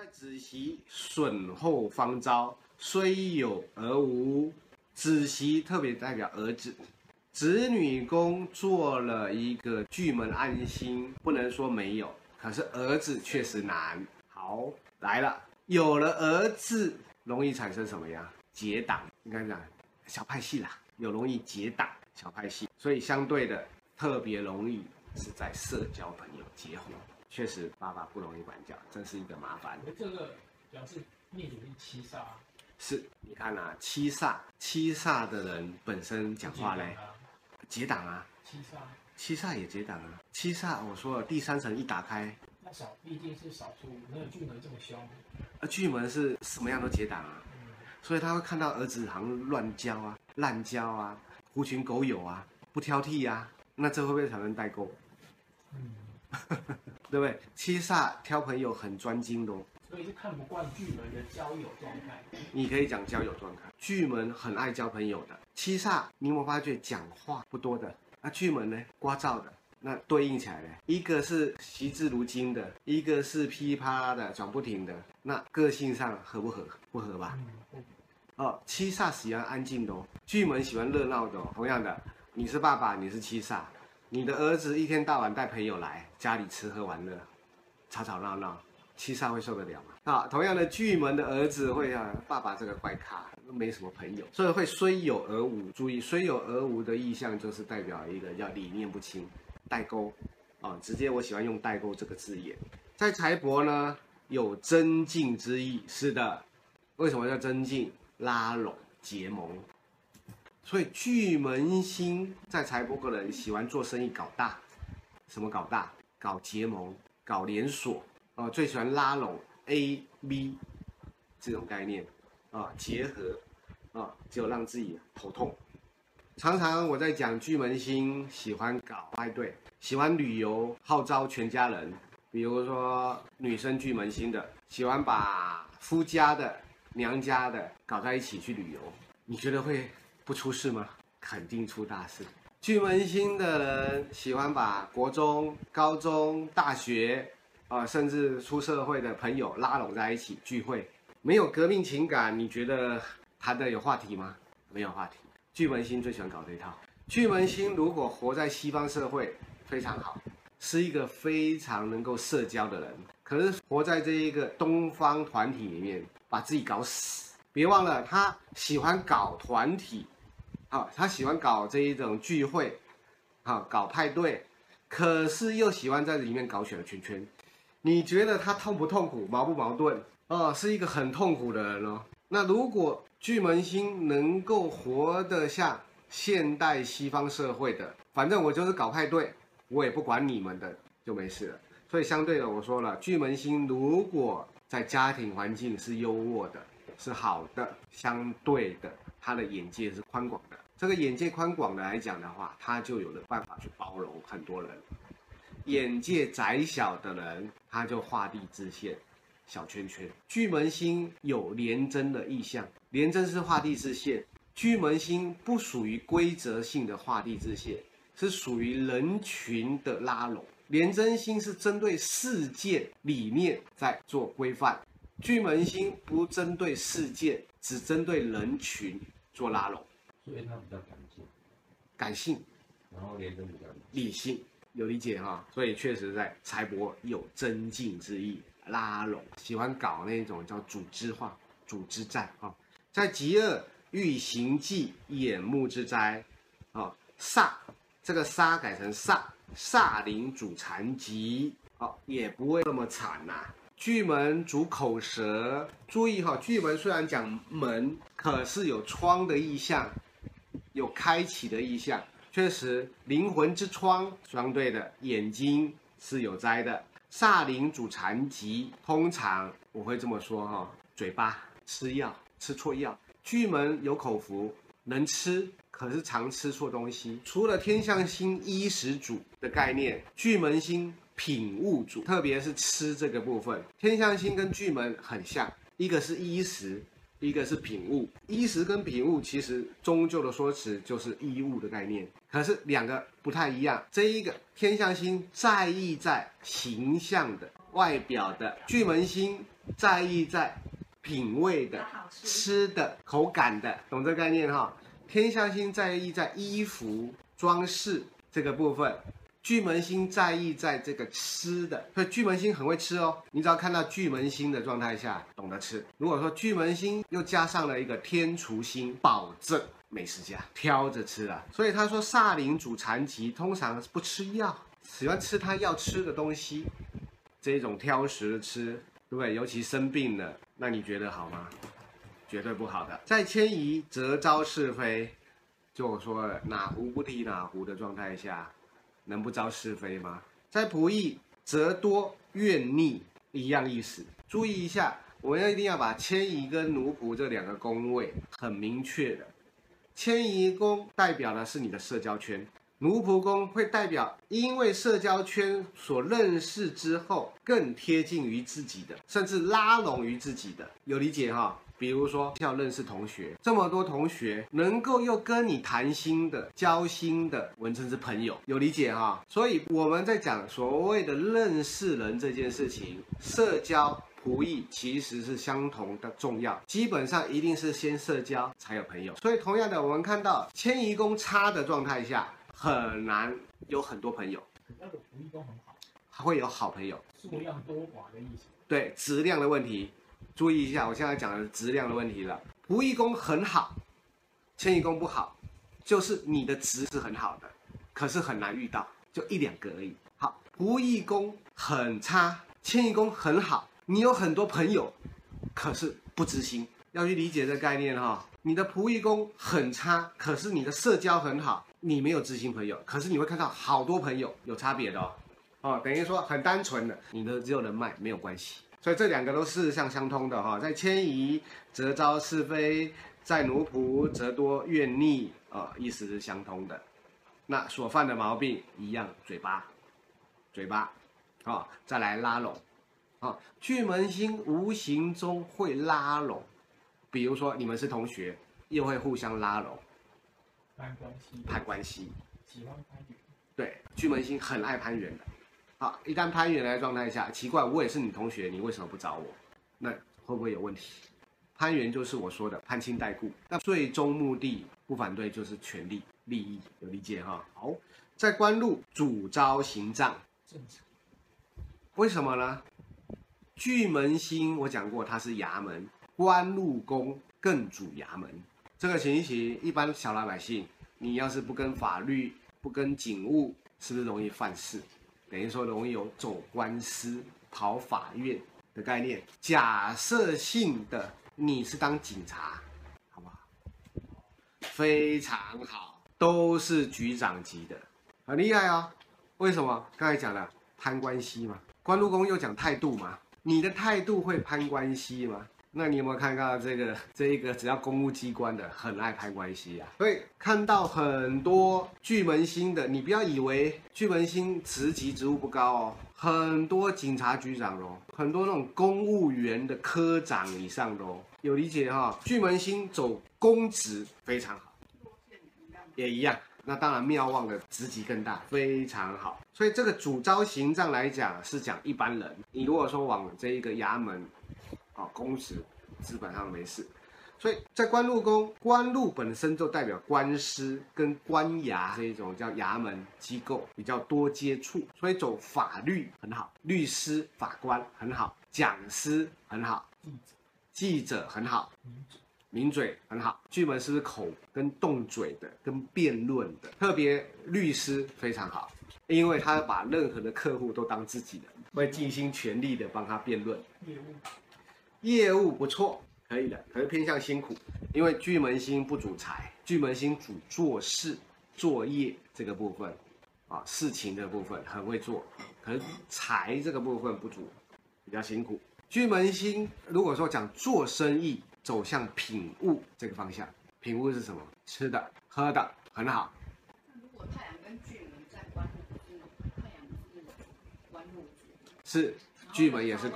在子息损后方招，虽有而无。子息特别代表儿子，子女宫做了一个巨门安心，不能说没有，可是儿子确实难。好，来了，有了儿子，容易产生什么呀？结党，应该讲小派系啦，有容易结党小派系，所以相对的特别容易是在社交朋友结婚。确实，爸爸不容易管教，真是一个麻烦。这个表示命主是七煞。是，你看啊，七煞，七煞的人本身讲话嘞，结党啊，七煞，七煞也结党啊，七煞，我说了，第三层一打开，那少毕竟是少数，没有巨门这么凶。而巨门是什么样都结党啊，嗯、所以他会看到儿子好像乱交啊、滥交啊、狐群狗友啊、不挑剔呀、啊，那这会不会产生代沟？嗯。对不对？七煞挑朋友很专精的哦，所以是看不惯巨门的交友状态。你可以讲交友状态，巨门很爱交朋友的。七煞，你有没有发觉讲话不多的？那巨门呢？聒噪的。那对应起来呢？一个是惜字如金的，一个是噼里啪啦的讲不停的。那个性上合不合？不合吧？嗯、哦，七煞喜欢安静的哦，巨门喜欢热闹的哦。同样的，你是爸爸，你是七煞。你的儿子一天到晚带朋友来家里吃喝玩乐，吵吵闹闹，七煞会受得了吗？啊，同样的巨门的儿子会啊，爸爸这个怪咖，没什么朋友，所以会虽有而无。注意，虽有而无的意象就是代表一个叫理念不清，代沟啊。直接我喜欢用代沟这个字眼，在财帛呢有增进之意，是的。为什么叫增进？拉拢结盟。所以巨门星在财帛个人喜欢做生意搞大，什么搞大？搞结盟、搞连锁，啊、最喜欢拉拢 A、B 这种概念，啊、结合，啊、呃，就让自己头痛。常常我在讲巨门星喜欢搞派对，喜欢旅游，号召全家人。比如说女生巨门星的，喜欢把夫家的、娘家的搞在一起去旅游，你觉得会？不出事吗？肯定出大事。巨门星的人喜欢把国中、高中、大学，啊、甚至出社会的朋友拉拢在一起聚会。没有革命情感，你觉得谈的有话题吗？没有话题。巨门星最喜欢搞这一套。巨门星如果活在西方社会，非常好，是一个非常能够社交的人。可是活在这一个东方团体里面，把自己搞死。别忘了，他喜欢搞团体。好，他喜欢搞这一种聚会，好，搞派对，可是又喜欢在里面搞小圈圈。你觉得他痛不痛苦，矛不矛盾？哦，是一个很痛苦的人哦。那如果巨门星能够活得像现代西方社会的，反正我就是搞派对，我也不管你们的，就没事了。所以相对的，我说了，巨门星如果在家庭环境是优渥的，是好的，相对的。他的眼界是宽广的，这个眼界宽广的来讲的话，他就有了办法去包容很多人。眼界窄小的人，他就画地自限，小圈圈。巨门星有廉贞的意象，廉贞是画地自限，巨门星不属于规则性的画地自限，是属于人群的拉拢。廉贞星是针对事件理念在做规范。巨门星不针对事件，只针对人群做拉拢，所以它比较感性，感性，然后廉贞比较理性，有理解哈？所以确实在财帛有增进之意，拉拢，喜欢搞那种叫组织化、组织战啊。在极恶欲行忌眼目之灾啊，煞这个煞改成煞，煞临主残疾，哦，也不会那么惨呐、啊。巨门主口舌，注意哈，巨门虽然讲门，可是有窗的意象，有开启的意象。确实，灵魂之窗，相对的眼睛是有灾的。煞灵主残疾，通常我会这么说哈，嘴巴吃药吃错药。巨门有口福，能吃，可是常吃错东西。除了天相星衣食主的概念，巨门星。品物主，特别是吃这个部分，天象星跟巨门很像，一个是衣食，一个是品物。衣食跟品物其实终究的说辞就是衣物的概念，可是两个不太一样。这一个天象星在意在形象的外表的，巨门星在意在品味的、吃的、口感的，懂这概念哈？天象星在意在衣服装饰这个部分。巨门星在意在这个吃的，所以巨门星很会吃哦。你只要看到巨门星的状态下，懂得吃。如果说巨门星又加上了一个天厨星，保证美食家，挑着吃啊。所以他说煞铃主残疾，通常不吃药，喜欢吃他要吃的东西，这种挑食吃，对不对？尤其生病了，那你觉得好吗？绝对不好的。在迁移则招是非，就我说了，哪壶不提哪壶的状态下。能不招是非吗？在仆役则多怨逆，一样意思。注意一下，我们要一定要把迁移跟奴仆这两个宫位很明确的。迁移宫代表的是你的社交圈，奴仆宫会代表因为社交圈所认识之后更贴近于自己的，甚至拉拢于自己的，有理解哈？比如说，要认识同学，这么多同学能够又跟你谈心的、交心的，文称是朋友，有理解哈？所以我们在讲所谓的认识人这件事情，社交仆役其实是相同的重要，基本上一定是先社交才有朋友。所以同样的，我们看到迁移宫差的状态下，很难有很多朋友。那个仆役都很好，还会有好朋友，数量多寡的意思。对，质量的问题。注意一下，我现在讲的质量的问题了。仆役工很好，迁移宫不好，就是你的值是很好的，可是很难遇到，就一两个而已。好，仆役工很差，迁移宫很好，你有很多朋友，可是不知心。要去理解这个概念哈。你的仆役工很差，可是你的社交很好，你没有知心朋友，可是你会看到好多朋友，有差别的哦。哦，等于说很单纯的，你的只有人脉，没有关系。所以这两个都是相相通的哈，在迁移则招是非，在奴仆则多怨逆啊，意思是相通的。那所犯的毛病一样，嘴巴，嘴巴，啊，再来拉拢，啊，巨门星无形中会拉拢，比如说你们是同学，又会互相拉拢，攀关系，攀关系，喜欢攀缘，对，巨门星很爱攀缘的。好，一旦攀缘来的状态下，奇怪，我也是你同学，你为什么不找我？那会不会有问题？攀缘就是我说的攀亲带故，那最终目的不反对就是权力利益，有理解哈？好，在官路主招刑杖，正常。为什么呢？巨门星我讲过，它是衙门，官禄宫更主衙门。这个情形，一般小老百姓，你要是不跟法律、不跟警务，是不是容易犯事？等于说容易有走官司、跑法院的概念。假设性的你是当警察，好不好？非常好，都是局长级的，很厉害哦。为什么？刚才讲了攀关系嘛，官禄宫又讲态度嘛，你的态度会攀关系吗？那你有没有看到这个这一个只要公务机关的很爱攀关系啊？所以看到很多巨门星的，你不要以为巨门星职级职务不高哦，很多警察局长哦，很多那种公务员的科长以上的哦，有理解哈、哦？巨门星走公职非常好，也一样。那当然妙望的职级更大，非常好。所以这个主招刑杖来讲是讲一般人，你如果说往这一个衙门。公职基本上没事，所以在官禄宫，官禄本身就代表官司跟官衙这一种叫衙门机构比较多接触，所以走法律很好，律师、法官很好，讲师很好，记者很好，名嘴很好。巨门是口跟动嘴的，跟辩论的，特别律师非常好，因为他把任何的客户都当自己的，会尽心全力的帮他辩论。业务不错，可以的，可是偏向辛苦，因为巨门星不主财，巨门星主做事、作业这个部分，啊，事情的部分很会做，可是财这个部分不足，比较辛苦。巨门星如果说讲做生意，走向品物这个方向，品物是什么？吃的、喝的，很好。那如果太阳跟巨门在官禄，太阳是官禄是巨门也是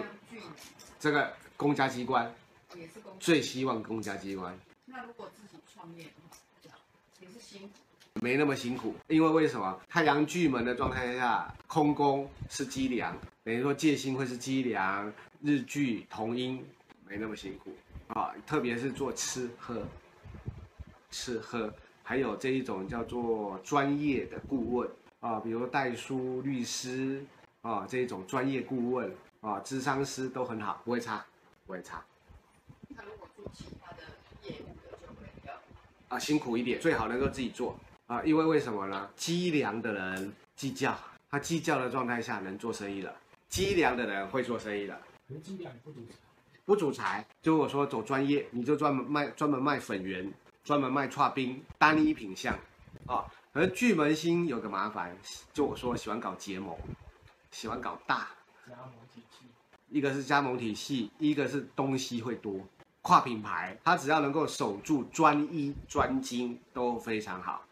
这个。公家机关也是公家，最希望公家机关。那如果自己创业的话，也是辛苦。没那么辛苦，因为为什么？太阳巨门的状态下，空宫是机粮，等于说戒心会是机粮，日巨同音，没那么辛苦啊。特别是做吃喝，吃喝，还有这一种叫做专业的顾问啊，比如代书、律师啊，这一种专业顾问啊，智商师都很好，不会差，不会差。他如果做其他的业务的，就会比较啊辛苦一点，最好能够自己做啊，因为为什么呢？机梁的人计较，他计较的状态下能做生意了，机梁的人会做生意了。可是机梁也不主财，不主财，就我说走专业，你就专门卖专门卖粉圆，专门卖串冰单一品项啊。而巨门星有个麻烦，就我说喜欢搞结盟，喜欢搞大，加盟体系，一个是加盟体系，一个是东西会多。跨品牌，它只要能够守住专一专精都非常好。